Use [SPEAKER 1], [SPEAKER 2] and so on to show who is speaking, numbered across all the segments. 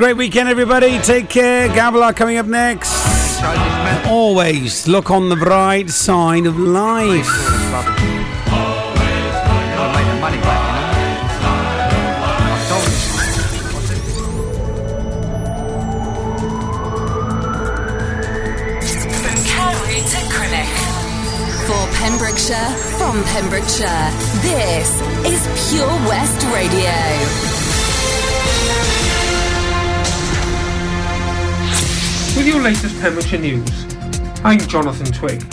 [SPEAKER 1] Great weekend, everybody. Take care. Gabbler coming up next. Always look on the bright side of life.
[SPEAKER 2] For Pembrokeshire, from Pembrokeshire, this is Pure West Radio.
[SPEAKER 3] With your latest Pembrokeshire news, I'm Jonathan Twig.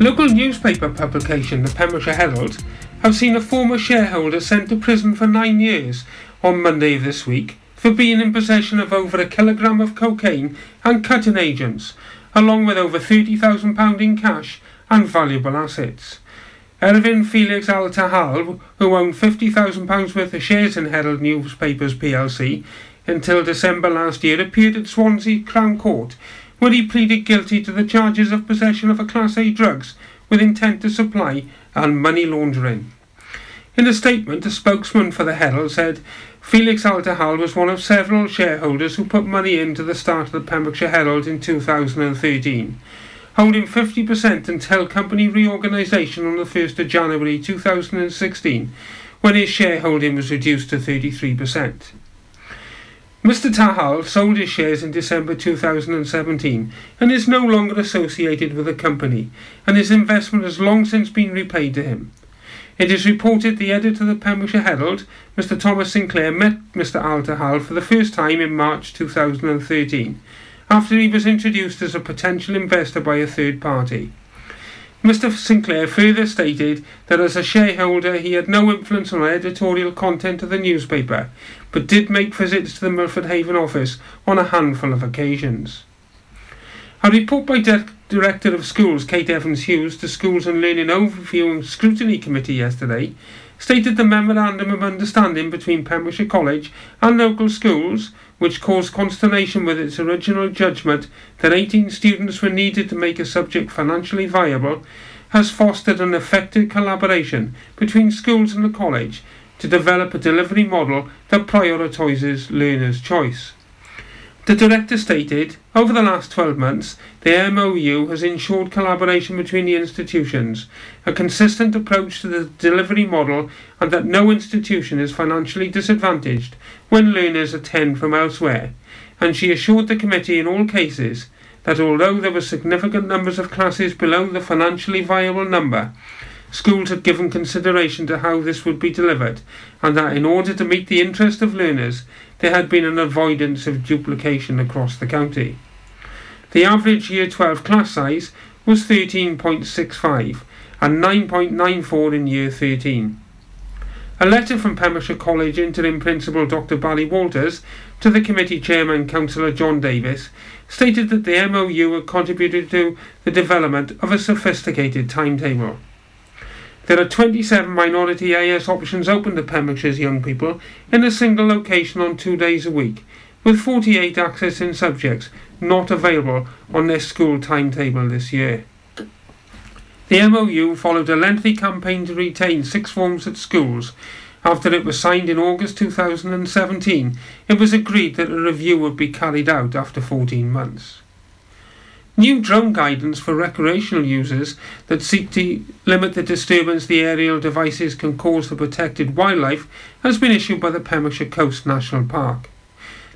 [SPEAKER 3] Local newspaper publication, the Pembrokeshire Herald, have seen a former shareholder sent to prison for nine years on Monday of this week for being in possession of over a kilogram of cocaine and cutting agents, along with over £30,000 in cash and valuable assets. Erwin Felix Al Tahal, who owned £50,000 worth of shares in Herald Newspapers plc until December last year, appeared at Swansea Crown Court, where he pleaded guilty to the charges of possession of a Class A drugs with intent to supply and money laundering. In a statement, a spokesman for the Herald said Felix Al was one of several shareholders who put money into the start of the Pembrokeshire Herald in 2013 holding 50% until company reorganisation on the 1st of January 2016, when his shareholding was reduced to 33%. Mr. Tahal sold his shares in December 2017 and is no longer associated with the company, and his investment has long since been repaid to him. It is reported the editor of the Pembrokeshire Herald, Mr. Thomas Sinclair, met Mr. Al Tahal for the first time in March 2013 after he was introduced as a potential investor by a third party. Mr. Sinclair further stated that as a shareholder he had no influence on the editorial content of the newspaper, but did make visits to the Milford Haven office on a handful of occasions. A report by De- Director of Schools Kate Evans Hughes to Schools and Learning Overview and Scrutiny Committee yesterday stated the memorandum of understanding between Pembrokeshire College and local schools which caused consternation with its original judgment that 18 students were needed to make a subject financially viable, has fostered an effective collaboration between schools and the college to develop a delivery model that prioritises learners' choice. The director stated, over the last 12 months, the MOU has ensured collaboration between the institutions, a consistent approach to the delivery model, and that no institution is financially disadvantaged when learners attend from elsewhere. And she assured the committee in all cases that although there were significant numbers of classes below the financially viable number, schools had given consideration to how this would be delivered, and that in order to meet the interest of learners, there had been an avoidance of duplication across the county. The average Year 12 class size was 13.65 and 9.94 in Year 13. A letter from Pembrokeshire College Interim Principal Dr Barry Walters to the committee chairman Councillor John Davis stated that the MOU had contributed to the development of a sophisticated timetable. There are 27 minority AS options open to Pembrokeshire's young people in a single location on two days a week, with 48 accessing subjects not available on their school timetable this year. The MOU followed a lengthy campaign to retain six forms at schools. After it was signed in August 2017, it was agreed that a review would be carried out after 14 months. New drone guidance for recreational users that seek to limit the disturbance the aerial devices can cause to protected wildlife has been issued by the Pembrokeshire Coast National Park.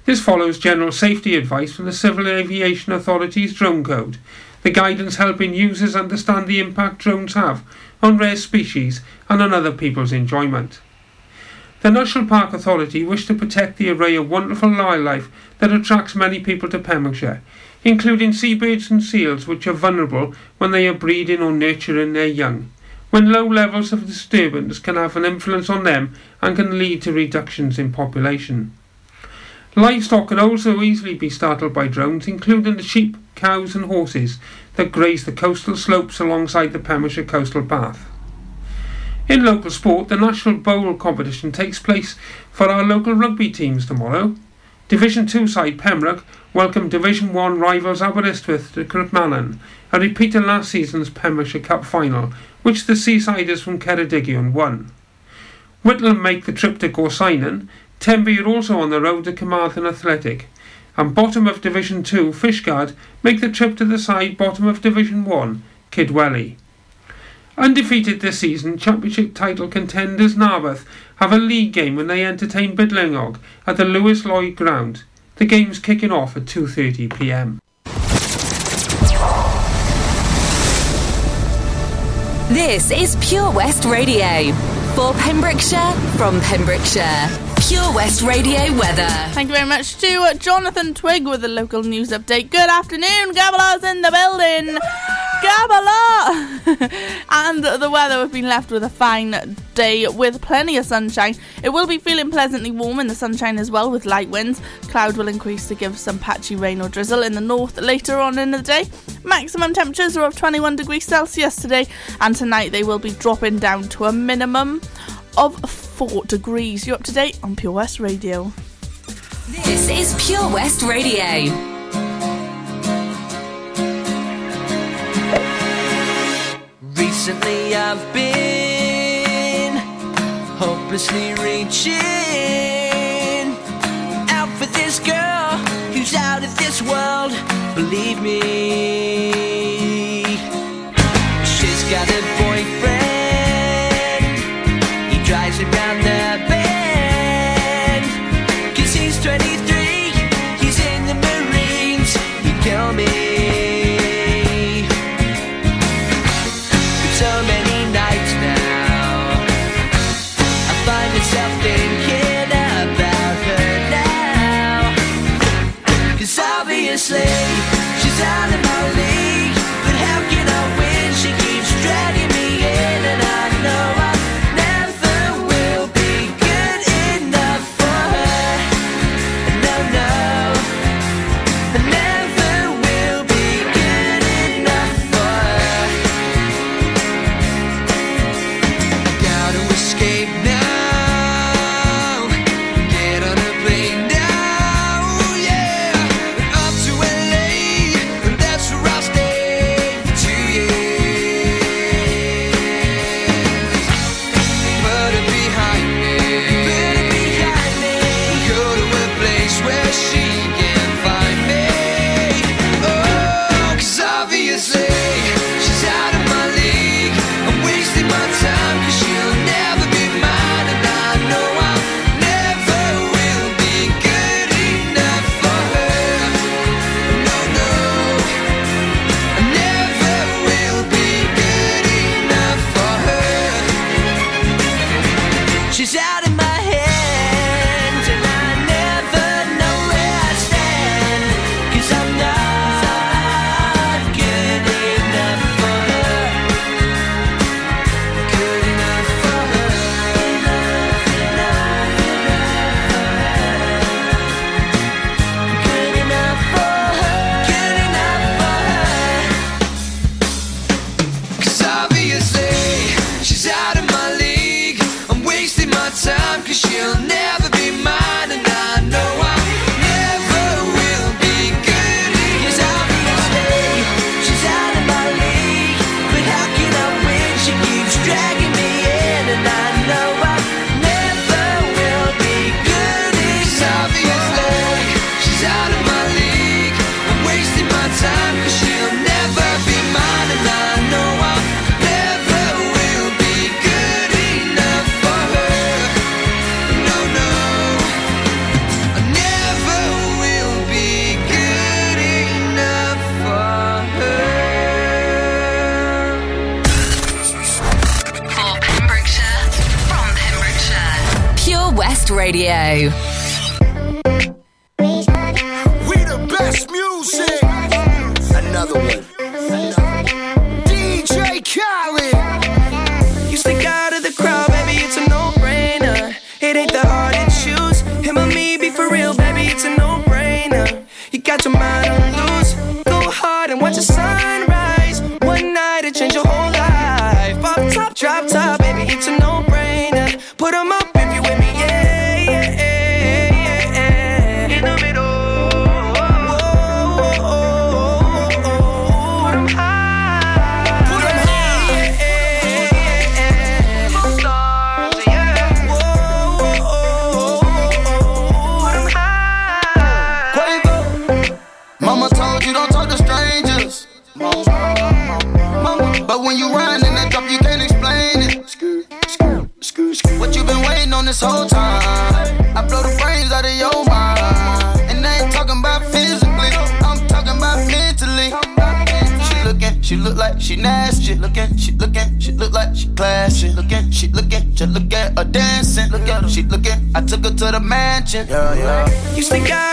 [SPEAKER 3] This follows general safety advice from the Civil Aviation Authority's Drone Code, the guidance helping users understand the impact drones have on rare species and on other people's enjoyment. The National Park Authority wish to protect the array of wonderful wildlife that attracts many people to Pembrokeshire, including seabirds and seals which are vulnerable when they are breeding or nurturing their young, when low levels of disturbance can have an influence on them and can lead to reductions in population. Livestock can also easily be startled by drones, including the sheep, cows and horses that graze the coastal slopes alongside the Pembrokeshire Coastal Path. In local sport, the National Bowl competition takes place for our local rugby teams tomorrow. Division 2 side Pembroke welcomed Division 1 rivals Aberystwyth to Cwmllan, a repeat of last season's Pembrokeshire Cup final, which the Seasiders from Ceredigion won. Whitland make the trip to Gorseinon, Tenby are also on the road to Carmarthen Athletic, and bottom of Division 2 Fishguard make the trip to the side bottom of Division 1, Kidwelly. Undefeated this season, Championship title contenders Narberth have a league game when they entertain Bidlingog at the Lewis Lloyd Ground. The game's kicking off at 2:30 p.m.
[SPEAKER 4] This is Pure West Radio for Pembrokeshire from Pembrokeshire. Pure West Radio weather.
[SPEAKER 5] Thank you very much to uh, Jonathan Twig with the local news update. Good afternoon, Gabbler's in the building. Gabala! and the weather, we've been left with a fine day with plenty of sunshine. It will be feeling pleasantly warm in the sunshine as well with light winds. Cloud will increase to give some patchy rain or drizzle in the north later on in the day. Maximum temperatures are of 21 degrees Celsius today, and tonight they will be dropping down to a minimum of 4 degrees. You're up to date on Pure West Radio.
[SPEAKER 4] This is Pure West Radio.
[SPEAKER 6] Recently I've been hopelessly reaching out for this girl who's out of this world. Believe me, she's got a escape.
[SPEAKER 4] Radio.
[SPEAKER 7] The
[SPEAKER 8] mansion. Yeah, yeah.
[SPEAKER 4] You stick out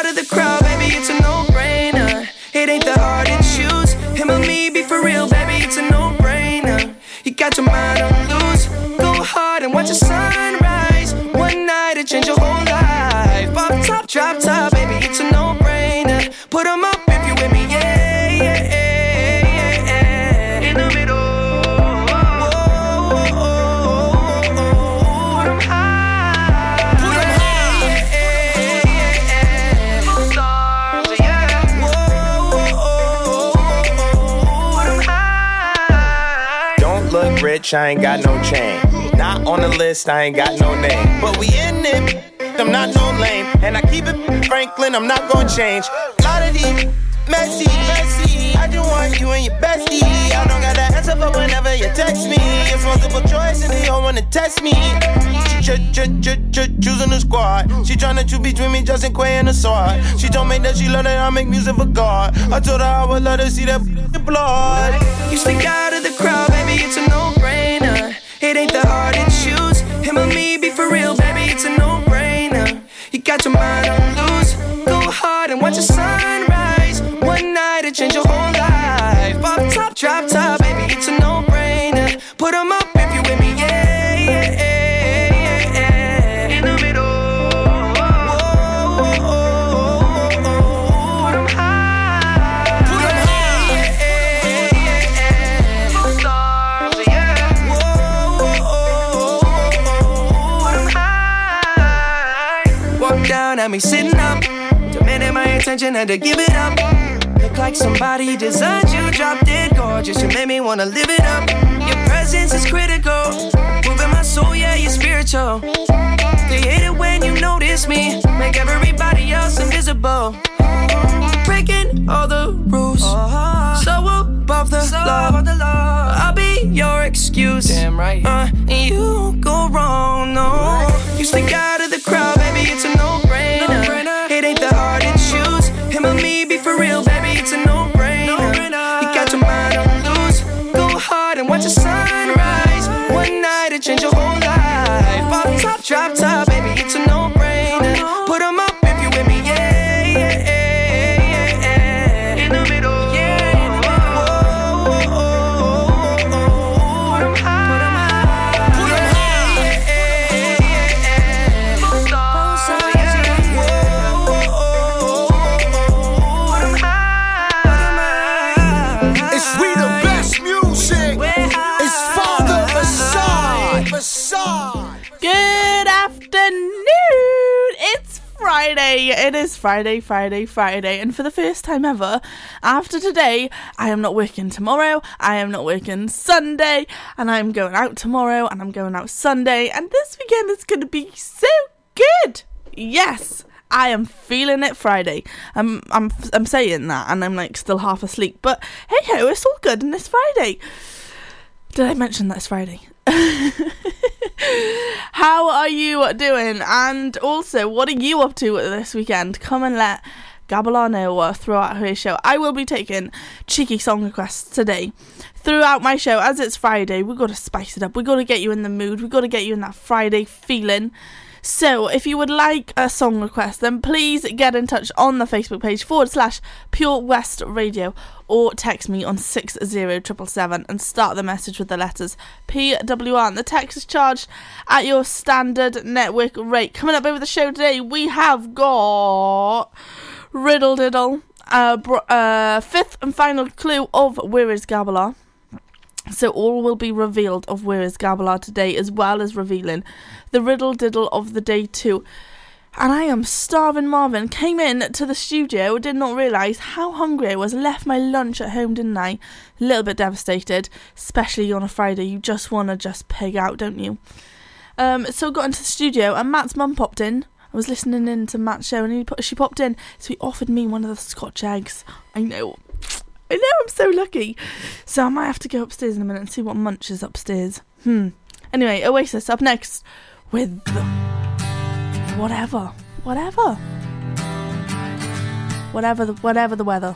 [SPEAKER 9] look I ain't got no chain. Not on the list, I ain't got no name. But we in it, I'm not no lame. And I keep it Franklin, I'm not gonna change. Lot of these messy, messy. I just want you and your bestie. I don't got the answer for whenever you text me. It's multiple choice and they all wanna test me. Ch- ch- ch- ch- choosing the squad. She tryna choose between me, Justin Quay and the sword. She told me that she love that I make music for God. I told her I would let her see that blood.
[SPEAKER 4] You stick out of the crowd, baby, it's a no-brainer. It ain't the hard to choose. Him or me, be for real, baby, it's a no-brainer. You got your mind on Down at me sitting up. Demanding my attention, had to give it up. Look like somebody designed you, drop dead gorgeous. You made me wanna live it up. Your presence is critical. Moving my soul, yeah, you're spiritual. They hate it when you notice me. Make everybody else invisible. Breaking all the rules. So above the, law. I'll be your excuse. Damn right. Uh, and you won't go wrong, no. You stick out of the crowd, baby, it's a no-brainer. Me, be for real,
[SPEAKER 5] Friday. Friday, Friday. And for the first time ever, after today, I am not working tomorrow. I am not working Sunday. And I'm going out tomorrow and I'm going out Sunday. And this weekend is going to be so good. Yes. I am feeling it Friday. I'm I'm I'm saying that and I'm like still half asleep. But hey ho, it's all good and it's Friday. Did I mention that it's Friday? How are you doing? And also, what are you up to this weekend? Come and let Gabala know throughout her show. I will be taking cheeky song requests today throughout my show. As it's Friday, we've got to spice it up. We've got to get you in the mood. We've got to get you in that Friday feeling. So, if you would like a song request, then please get in touch on the Facebook page forward slash Pure West Radio or text me on 60777 and start the message with the letters PWR. And the text is charged at your standard network rate. Coming up over the show today, we have got Riddle Diddle, uh, br- uh, fifth and final clue of Where is Gabalar. So all will be revealed of where is Gabalar today, as well as revealing the riddle diddle of the day too. And I am starving Marvin. Came in to the studio, did not realise how hungry I was. Left my lunch at home, didn't I? A little bit devastated, especially on a Friday. You just want to just pig out, don't you? Um, so got into the studio, and Matt's mum popped in. I was listening in to Matt's show, and he she popped in, so he offered me one of the Scotch eggs. I know. I know, I'm so lucky. So I might have to go upstairs in a minute and see what munch is upstairs. Hmm. Anyway, Oasis up next with
[SPEAKER 10] whatever, whatever, whatever the whatever the weather.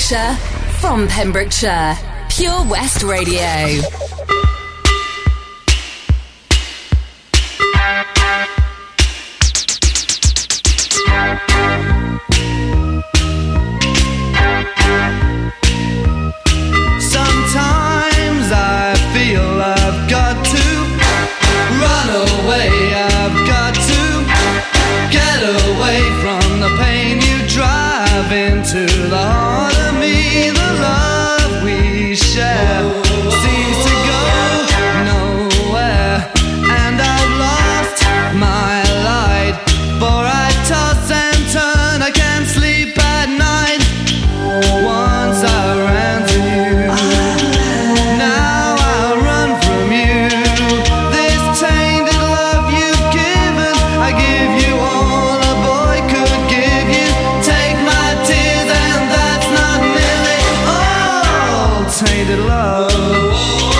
[SPEAKER 2] Pembrokeshire, from Pembrokeshire. Pure West Radio.
[SPEAKER 6] Tainted love,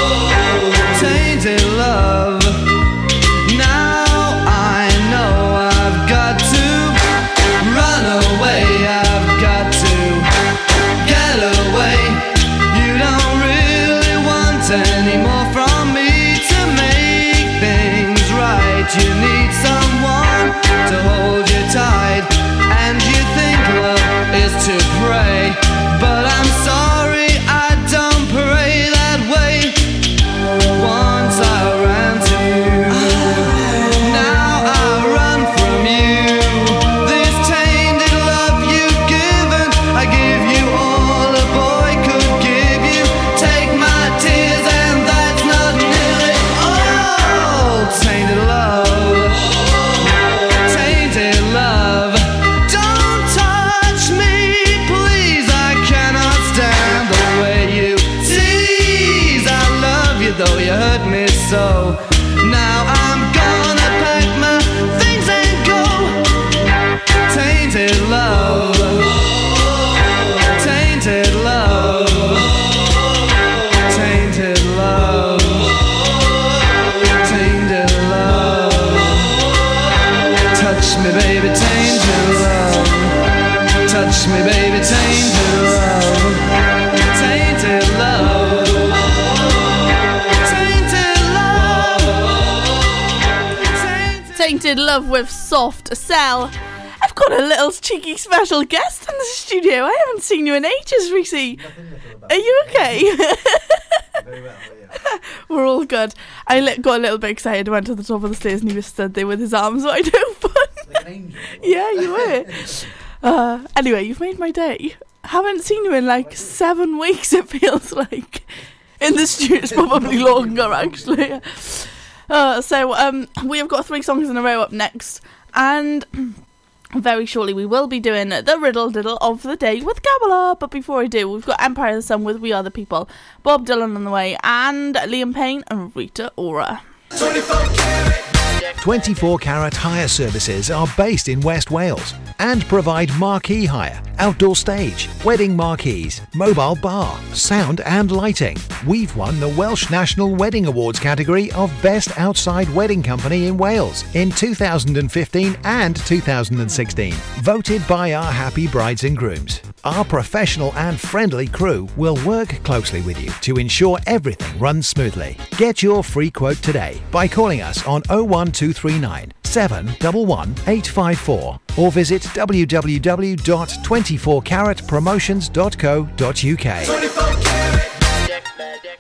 [SPEAKER 6] Love
[SPEAKER 5] with Soft Cell. I've got a little cheeky special guest in the studio. I haven't seen you in ages, Reese. Are you okay? Very well, yeah. We're all good. I li- got a little bit excited, went to the top of the stairs, and he was stood there with his arms wide open. yeah, you were. Uh, anyway, you've made my day. Haven't seen you in like seven weeks, it feels like. In the studio, it's probably longer, actually. Uh, so, um, we have got three songs in a row up next, and very shortly we will be doing the riddle diddle of the day with Gabala. But before I do, we've got Empire of the Sun with We Are the People, Bob Dylan on the way, and Liam Payne and Rita Ora.
[SPEAKER 11] 24 Carat Hire Services are based in West Wales and provide marquee hire, outdoor stage, wedding marquees, mobile bar, sound and lighting. We've won the Welsh National Wedding Awards category of Best Outside Wedding Company in Wales in 2015 and 2016, voted by our happy brides and grooms. Our professional and friendly crew will work closely with you to ensure everything runs smoothly. Get your free quote today by calling us on oh 01239 711 854 or visit www.24caratpromotions.co.uk.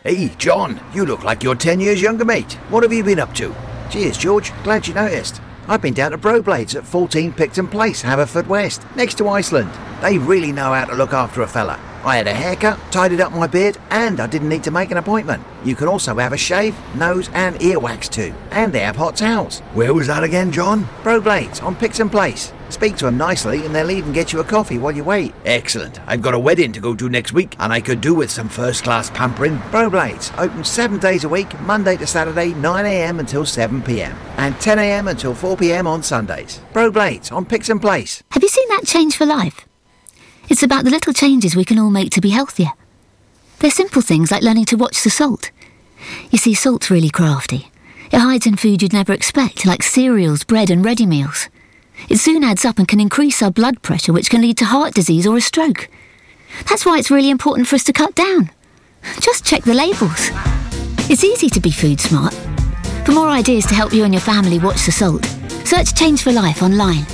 [SPEAKER 12] Hey, John, you look like you're 10 years younger, mate. What have you been up to? Cheers, George. Glad you noticed. I've been down to Broblades at 14 Picton Place, Haverfordwest, next to Iceland. They really know how to look after a fella. I had a haircut, tidied up my beard, and I didn't need to make an appointment. You can also have a shave, nose, and ear wax too. And they have hot towels. Where was that again, John? Broblades on Picton Place. Speak to them nicely and they'll even get you a coffee while you wait. Excellent. I've got a wedding to go to next week and I could do with some first class pampering. Broblades, open seven days a week, Monday to Saturday, 9am until 7pm. And 10am until 4pm on Sundays. Broblades on Picton Place.
[SPEAKER 13] Have you seen that change for life? It's about the little changes we can all make to be healthier. They're simple things like learning to watch the salt. You see, salt's really crafty. It hides in food you'd never expect, like cereals, bread, and ready meals. It soon adds up and can increase our blood pressure, which can lead to heart disease or a stroke. That's why it's really important for us to cut down. Just check the labels. It's easy to be food smart. For more ideas to help you and your family watch the salt, search Change for Life online.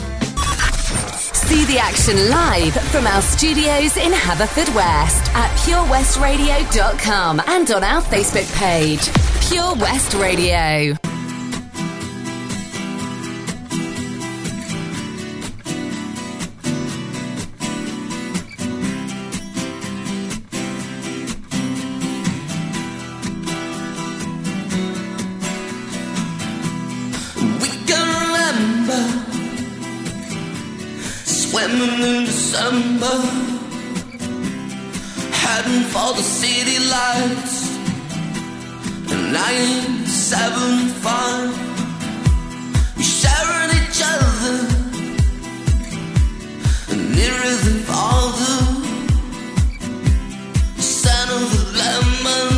[SPEAKER 2] See the action live from our studios in Haverfordwest at purewestradio.com and on our Facebook page, Pure West Radio.
[SPEAKER 14] in December, heading for the city lights. nine seven five, we sharing each other, and nearer than father, the son of the lemon.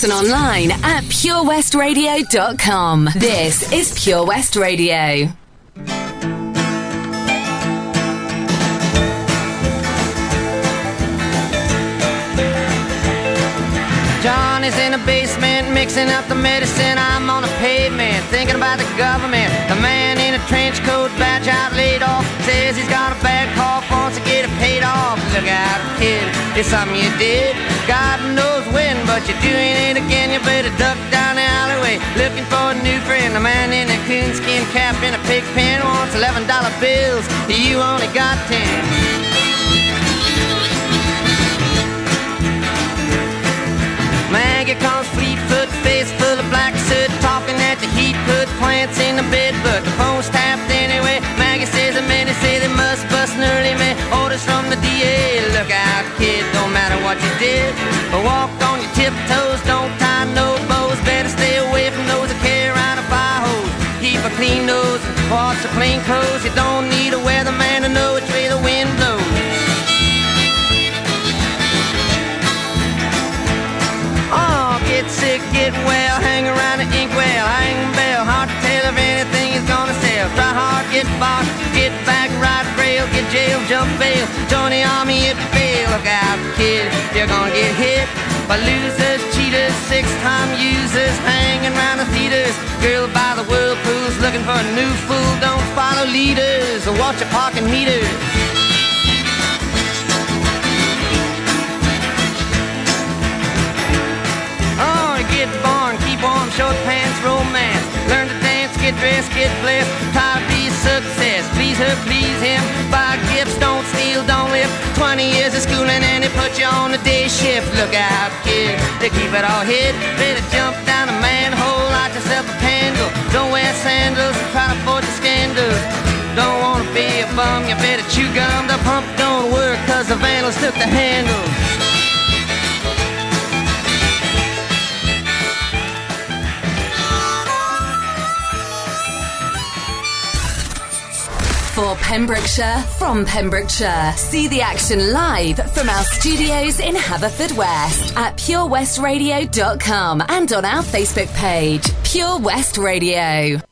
[SPEAKER 14] us
[SPEAKER 2] and online at purewestradio.com. This is Pure West Radio.
[SPEAKER 15] John is in a basement mixing up the medicine. I'm on the pavement thinking about the government. The man in a trench coat, badge out, laid off, says he's got a bad call off. Look out, kid, it's something you did. God knows when, but you're doing it again. You better duck down the alleyway looking for a new friend. The man in a coonskin cap and a pig pen wants eleven dollar bills. You only got ten. Maggie comes fleet-foot, face full of black soot, talking at the heat, put plants in the bed, but the phone's tapped tiptoes, don't tie no bows. Better stay away from those that carry around a fire hose. Keep a clean nose, wash your clean clothes. You don't need a weatherman to know which way the wind blows. Oh, get sick, get well, hang around the inkwell, hang bell, hard to tell if anything is gonna sell. Try hard, get bought, get back, ride rail, get jail, jump bail, join the army if you fail. Look out, kid, you're gonna get hit by losers, cheaters, six-time users, hanging around the theaters. Girl by the whirlpools, looking for a new fool. Don't follow leaders or watch your parking meters. Oh, get born, keep warm, short pants, romance. Learn to dance, get dressed, get blessed. A success. Please her, please him. Buy gifts, don't steal, don't live. 20 years of schooling and they put you on the day shift. Look out, kid, they keep it all hid. Better jump down a manhole, light yourself a candle. Don't wear sandals, try to avoid the scandals. Don't wanna be a bum, you better chew gum. The pump don't work, cause the vandals took the handle.
[SPEAKER 16] For Pembrokeshire, from Pembrokeshire. See the action live from our studios in Haverfordwest at purewestradio.com and on our Facebook page, Pure West Radio.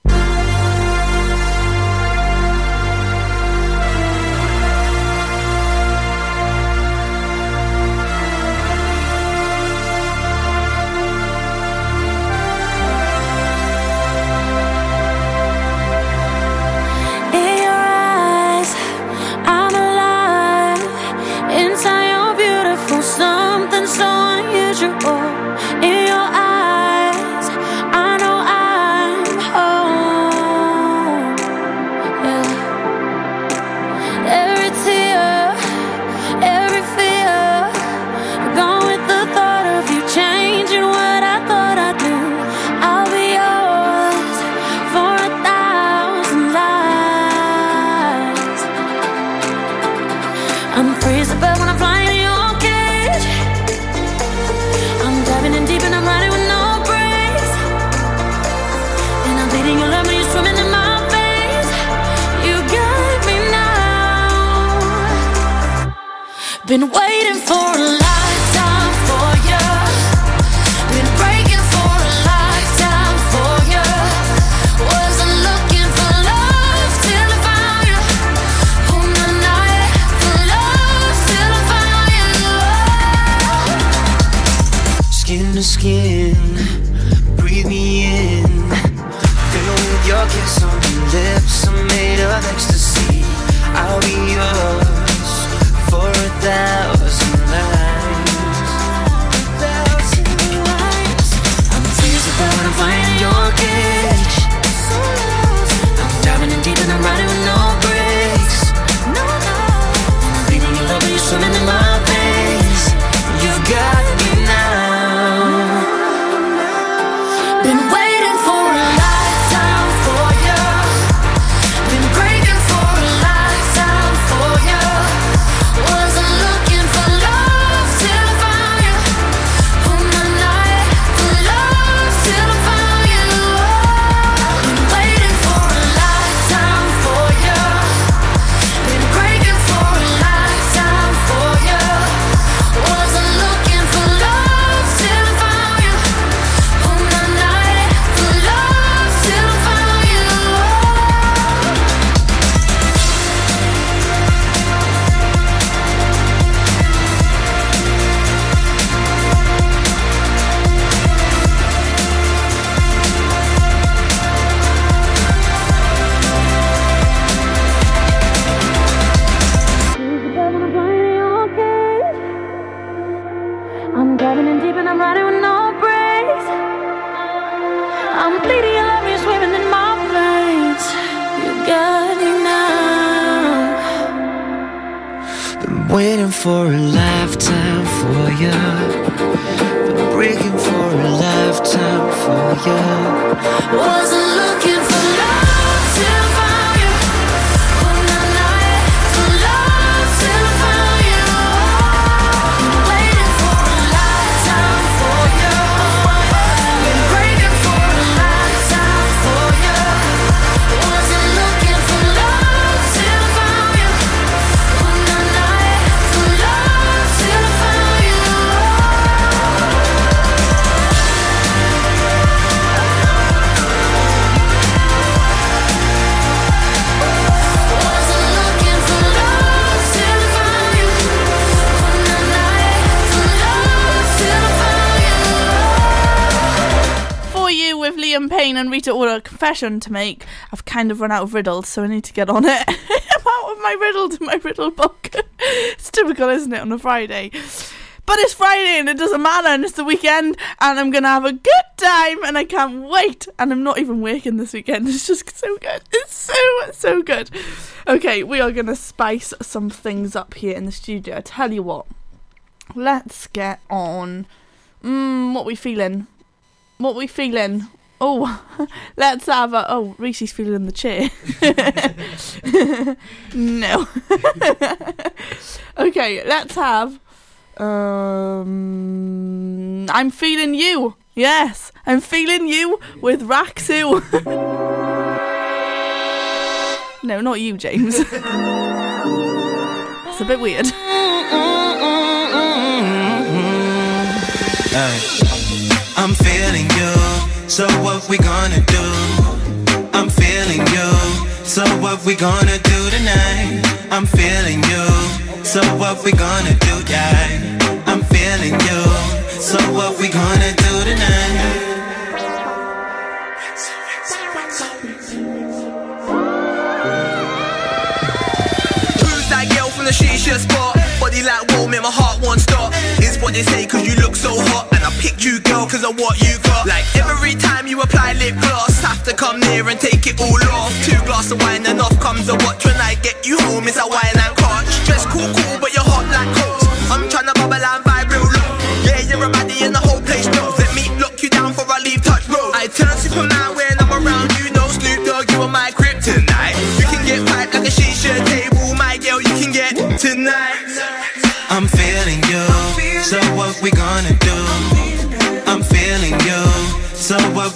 [SPEAKER 5] Payne and Rita Ora, a confession to make. I've kind of run out of riddles, so I need to get on it. I'm out of my riddles in my riddle book. it's typical, isn't it, on a Friday? But it's Friday and it doesn't matter, and it's the weekend, and I'm gonna have a good time, and I can't wait. And I'm not even working this weekend. It's just so good. It's so so good. Okay, we are gonna spice some things up here in the studio. I tell you what. Let's get on. Mmm, what we feeling? What we feeling? Oh, let's have a. Oh, Reese's feeling the chair. no. okay, let's have. Um, I'm feeling you. Yes, I'm feeling you with Raxu. no, not you, James. It's a bit weird.
[SPEAKER 4] I'm feeling so what we gonna do? I'm feeling you, so what we gonna do tonight? I'm feeling you, so what we gonna do? Yeah, I'm feeling you, so what we gonna do tonight?
[SPEAKER 17] Who's that girl from the shisha spot? Body like whoa, make my heart won't stop. Is what they say cause you look so hot. Picked you, girl, cause of what you got. Like every time you apply lip gloss, have to come near and take it all off. Two glass of wine and off comes a watch. When I get you home, it's a wine and catch. Dress cool, cool, but you're hot like coals. I'm tryna bubble and vibe real low. Yeah, you're a baddie and the whole place knows. Let me lock you down for I leave touch road. I turn Superman when I'm around you. No Snoop Dogg, you are my kryptonite. You can get piped like a shisha table, my girl. You can get tonight.
[SPEAKER 4] I'm feeling you, so what we gonna do?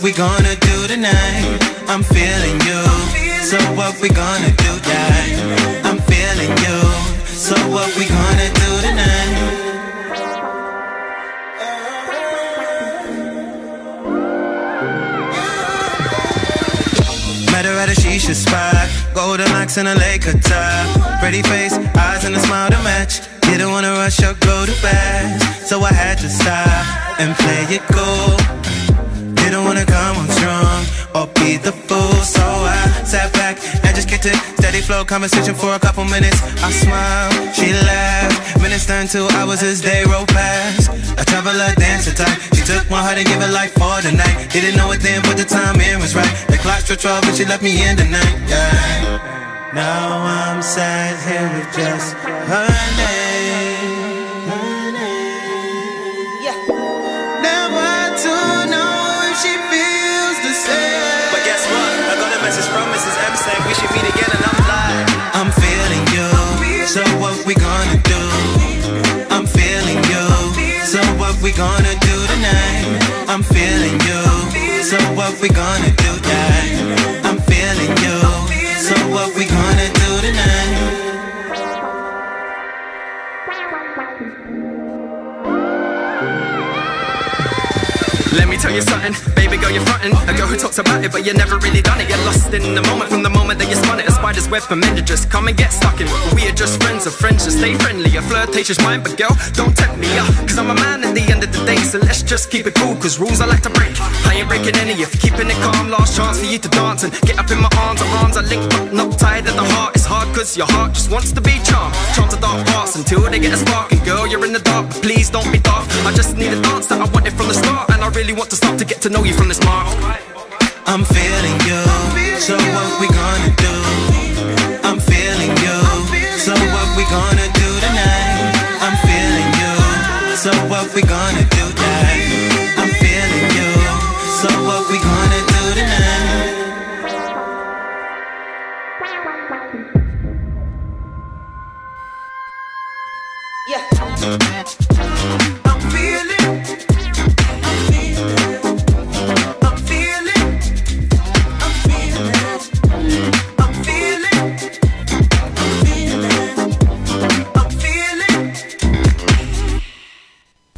[SPEAKER 4] We gonna do tonight? I'm feeling you, so what we gonna do? tonight? I'm feeling you, so what we gonna do tonight? Met her at a shisha spot. Golden locks and a Laker top. Pretty face, eyes and a smile to match. Didn't wanna rush or go too fast. So I had to stop and play it cool. Wanna come on strong or be the fool. So I sat back and just kicked it. Steady flow conversation for a couple minutes. I smiled, she laughed. Minutes turned to hours as they rolled past. A traveler dancer type. She took my heart and gave it life for the night. Didn't know it then, but the timing was right. The clock struck 12 and she left me in the night. Yeah. Now I'm sat here with just her name.
[SPEAKER 17] Meet again, and I'm like,
[SPEAKER 4] I'm feeling you. So what we gonna do? I'm feeling you. So what we gonna do tonight? I'm feeling you. So what we gonna do? Yeah. I'm feeling you. So what we gonna do tonight?
[SPEAKER 17] Let me tell you something, baby girl, you're frontin'. A girl who talks about it, but you never really done it. You're lost in the moment from the moment that you spun it. A spider's web for men to just come and get stuck in. We are just friends of friends, just stay friendly. A flirtatious mind, but girl, don't tempt me up. Cause I'm a man at the end of the day, so let's just keep it cool. Cause rules I like to break. I ain't breaking any if keeping it calm. Last chance for you to dance and get up in my arms. Our arms are linked, but not tied at the heart. It's hard cause your heart just wants to be charmed. Charmed to dark parts until they get a spark. And girl, you're in the dark, but please don't be daft. I just need a dance that I wanted from the start. And I really want to stop to get to know you from this tomorrow.
[SPEAKER 4] I'm feeling you, so what we gonna do? I'm feeling you, so what we gonna do tonight? I'm feeling you, so what we gonna do?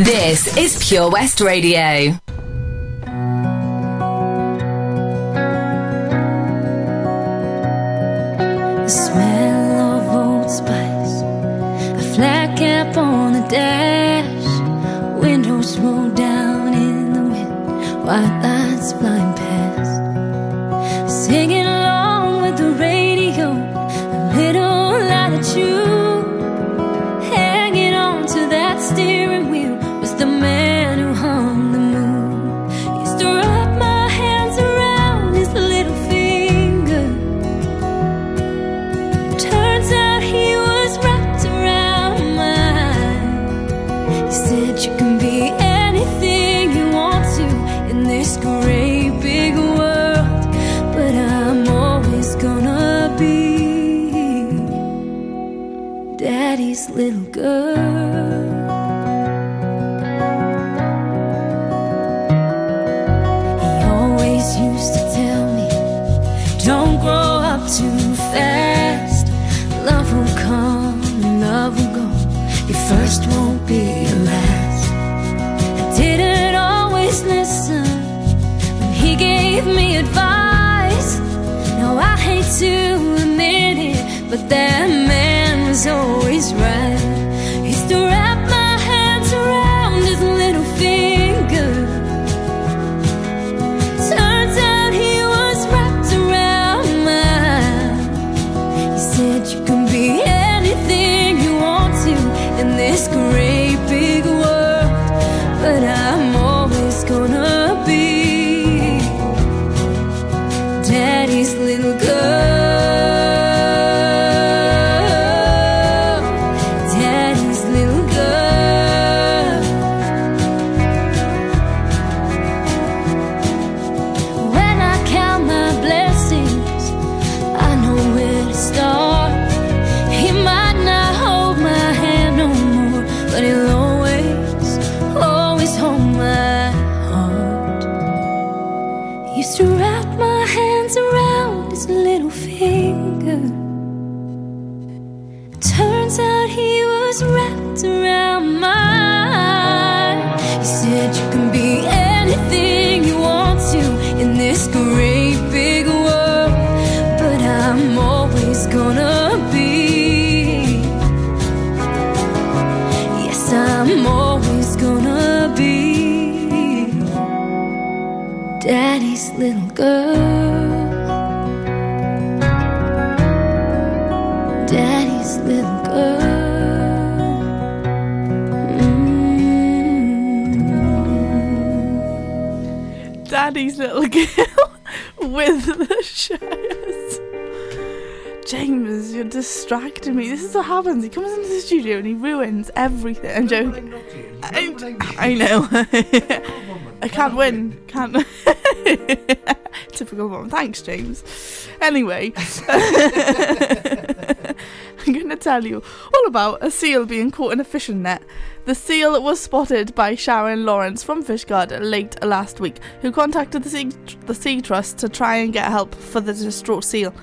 [SPEAKER 2] This is Pure West Radio.
[SPEAKER 16] The smell of old spice, a flat cap on the dash, windows down in the wind, white lights flying past. Singing along with the radio, a little. Hanging little girl. I'm always gonna be daddy's little girl. Daddy's little girl. Mm. Daddy's little girl
[SPEAKER 5] with the shirts. James, you're distracting me. This is what happens. He comes into the studio and he ruins everything. I'm joking. I, I know. I can't win. Can't. Typical mom. Thanks, James. Anyway, I'm going to tell you all about a seal being caught in a fishing net. The seal was spotted by Sharon Lawrence from Fishguard late last week, who contacted the sea, the sea Trust to try and get help for the distraught seal.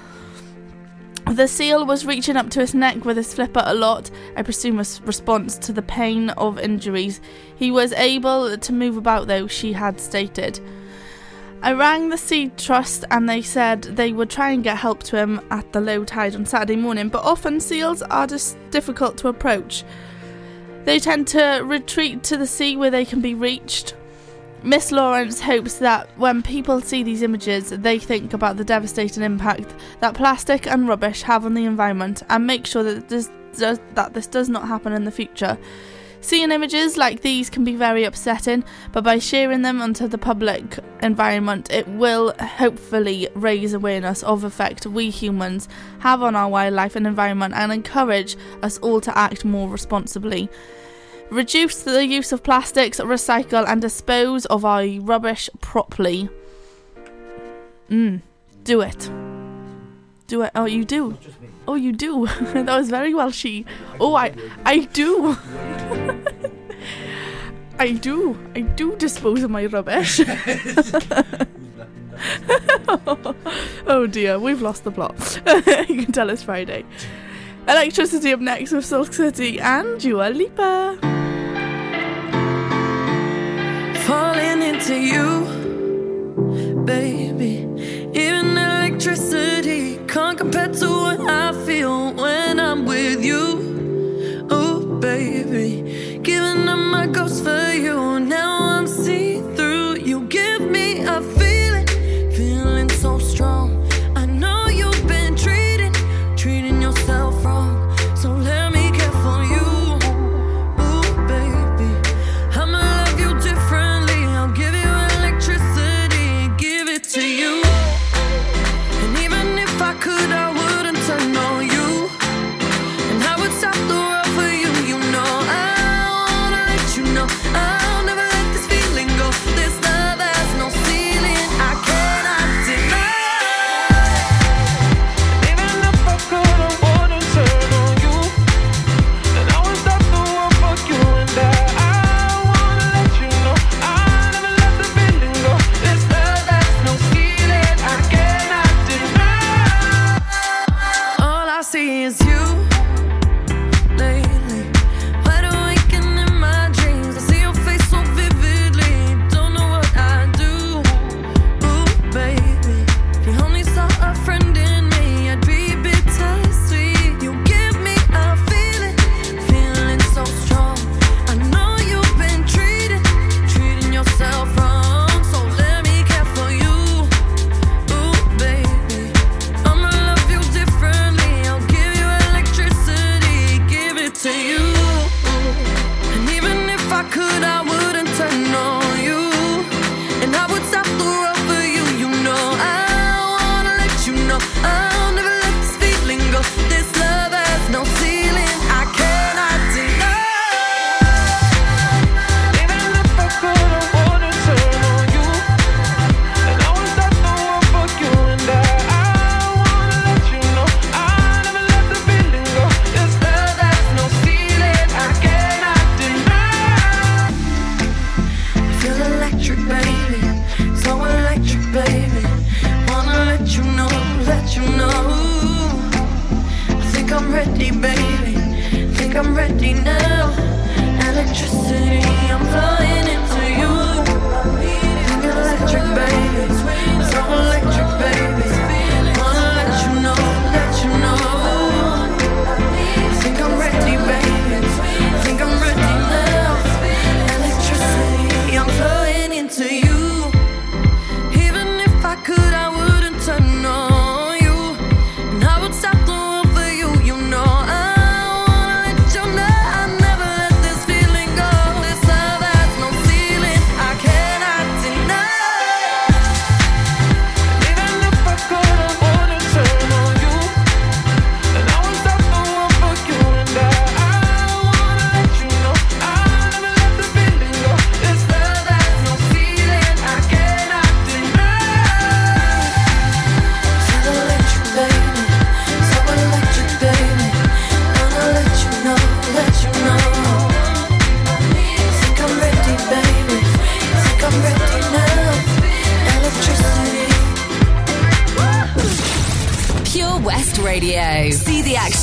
[SPEAKER 5] The seal was reaching up to his neck with his flipper a lot, I presume a response to the pain of injuries. He was able to move about though, she had stated. I rang the Sea Trust and they said they would try and get help to him at the low tide on Saturday morning, but often seals are just difficult to approach. They tend to retreat to the sea where they can be reached. Miss Lawrence hopes that when people see these images, they think about the devastating impact that plastic and rubbish have on the environment and make sure that this does, that this does not happen in the future. Seeing images like these can be very upsetting, but by sharing them onto the public environment, it will hopefully raise awareness of the effect we humans have on our wildlife and environment and encourage us all to act more responsibly reduce the use of plastics, recycle, and dispose of our rubbish properly. Mm, do it. Do it. Oh, you do. Oh, you do. that was very Welshy. Oh, I, I do. I do. I do dispose of my rubbish. oh dear, we've lost the plot. you can tell it's Friday. Electricity up next with Silk City and Dua Lipa.
[SPEAKER 16] to you, baby. Even electricity can't compare to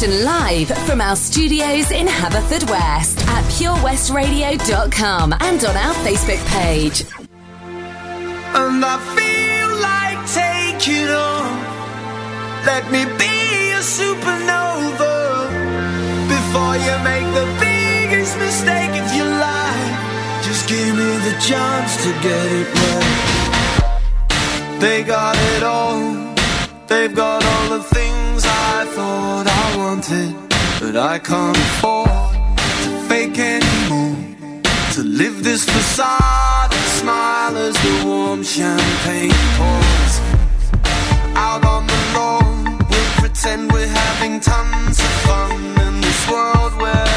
[SPEAKER 2] Action live from our studios in Haverfordwest at purewestradio.com and on our Facebook page.
[SPEAKER 6] And I feel like taking on. Let me be a supernova before you make the biggest mistake of your life. Just give me the chance to get it right. They got it all. They've got all the things thought I wanted, but I can't afford to fake anymore. To live this facade and smile as the warm champagne pours. Out on the lawn, we'll pretend we're having tons of fun in this world where.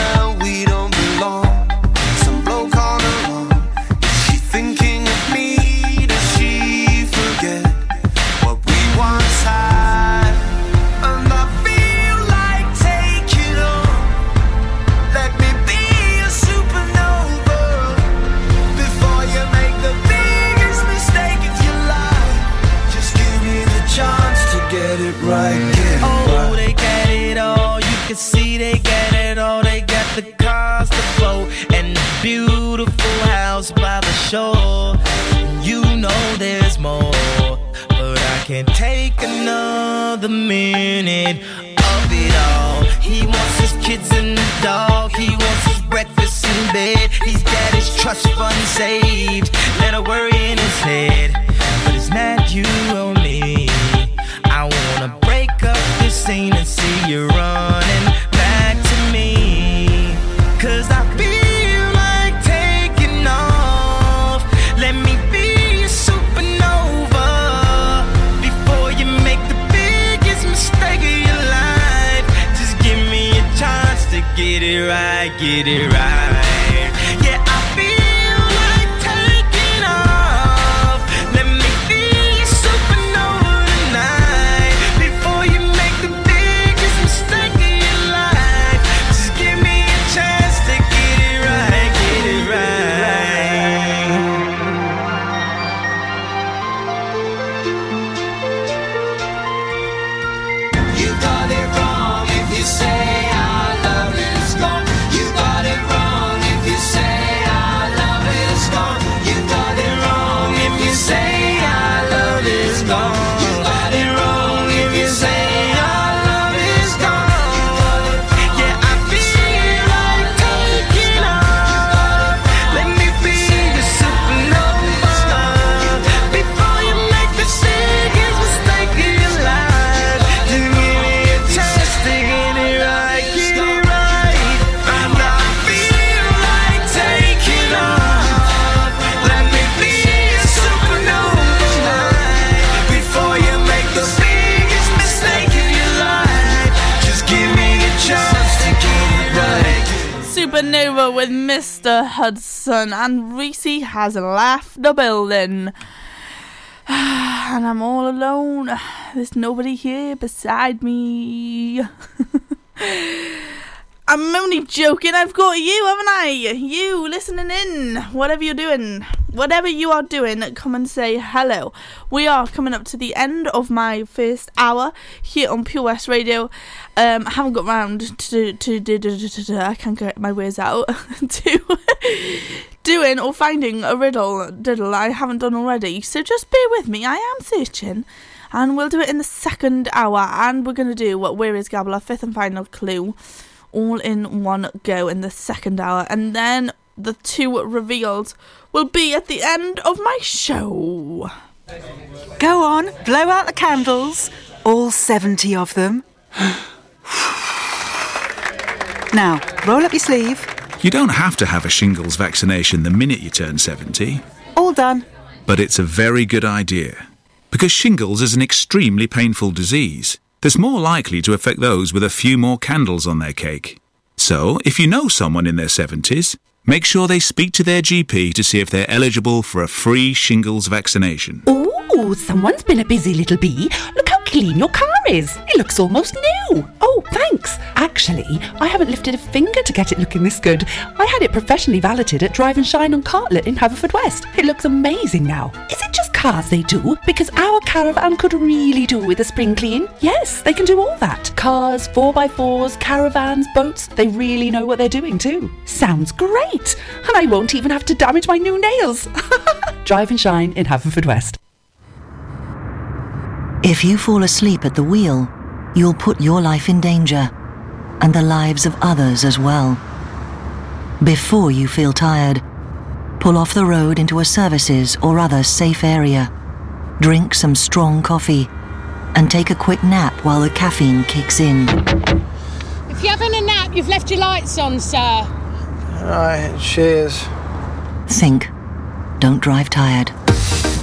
[SPEAKER 4] Another minute of it all. He wants his kids and the dog. He wants his breakfast in bed. He's got his trust fund saved. Let a worry in his head. But it's not you or get it right. And
[SPEAKER 5] Reese has left the building. And I'm all alone. There's nobody here beside me. I'm only joking. I've got you, haven't I? You listening in. Whatever you're doing, whatever you are doing, come and say hello. We are coming up to the end of my first hour here on Pure West Radio. Um, I haven't got round to to, to, to, I can't get my words out to doing or finding a riddle diddle I haven't done already. So just bear with me. I am searching. And we'll do it in the second hour. And we're going to do what Where is Gabble, our fifth and final clue, all in one go in the second hour. And then the two revealed will be at the end of my show.
[SPEAKER 18] Go on, blow out the candles, all 70 of them. now, roll up your sleeve.
[SPEAKER 19] You don't have to have a shingles vaccination the minute you turn 70,
[SPEAKER 18] All done.
[SPEAKER 19] but it's a very good idea. Because shingles is an extremely painful disease that's more likely to affect those with a few more candles on their cake. So, if you know someone in their 70s, make sure they speak to their GP to see if they're eligible for a free shingles vaccination.
[SPEAKER 20] Ooh, someone's been a busy little bee. Look how clean your car is. It looks almost new. Oh, thanks. Actually, I haven't lifted a finger to get it looking this good. I had it professionally valeted at Drive and Shine on Cartlett in Haverfordwest. It looks amazing now. Is it just cars they do? Because our caravan could really do with a spring clean. Yes, they can do all that. Cars, 4x4s, caravans, boats. They really know what they're doing too. Sounds great. And I won't even have to damage my new nails. Drive and Shine in Haverfordwest.
[SPEAKER 21] If you fall asleep at the wheel, you'll put your life in danger and the lives of others as well. Before you feel tired, pull off the road into a services or other safe area. Drink some strong coffee and take a quick nap while the caffeine kicks in.
[SPEAKER 22] If you're having a nap, you've left your lights on, sir.
[SPEAKER 21] Alright, cheers. Think. Don't drive tired.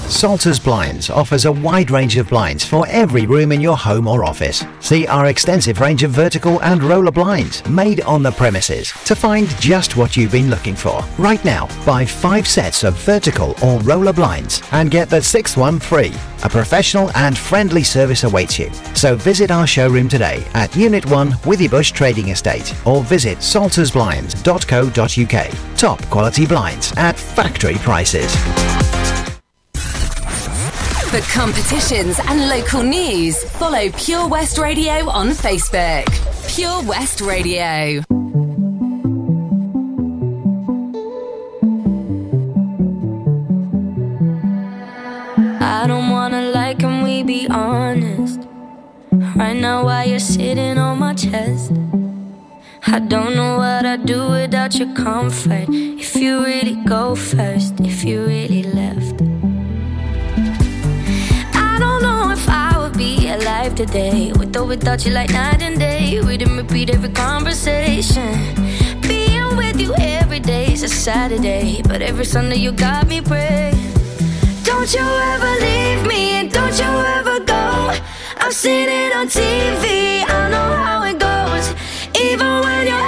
[SPEAKER 11] Salters Blinds offers a wide range of blinds for every room in your home or office. See our extensive range of vertical and roller blinds made on the premises to find just what you've been looking for. Right now, buy five sets of vertical or roller blinds and get the sixth one free. A professional and friendly service awaits you. So visit our showroom today at Unit 1 Withybush Trading Estate or visit saltersblinds.co.uk. Top quality blinds at factory prices.
[SPEAKER 2] For competitions and local news, follow Pure West Radio on Facebook. Pure West Radio.
[SPEAKER 16] I don't wanna lie, can we be honest? right now while you're sitting on my chest. I don't know what I'd do without your comfort. If you really go first, if you really left. Alive today. With or without you, like night and day. We didn't repeat every conversation. Being with you every day is a Saturday. But every Sunday, you got me praying. Don't you ever leave me, and don't you ever go. I've seen it on TV, I know how it goes. Even when you're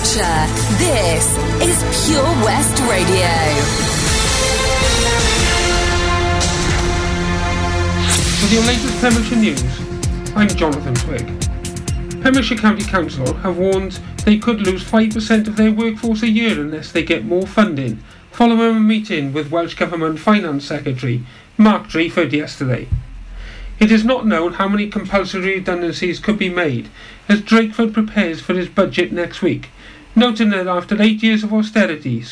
[SPEAKER 2] this is Pure West Radio.
[SPEAKER 3] With your latest Pembrokeshire news, I'm Jonathan Twig. Pembrokeshire County Council have warned they could lose 5% of their workforce a year unless they get more funding, following a meeting with Welsh Government Finance Secretary Mark Drakeford yesterday. It is not known how many compulsory redundancies could be made as Drakeford prepares for his budget next week, noting that after eight years of austerity,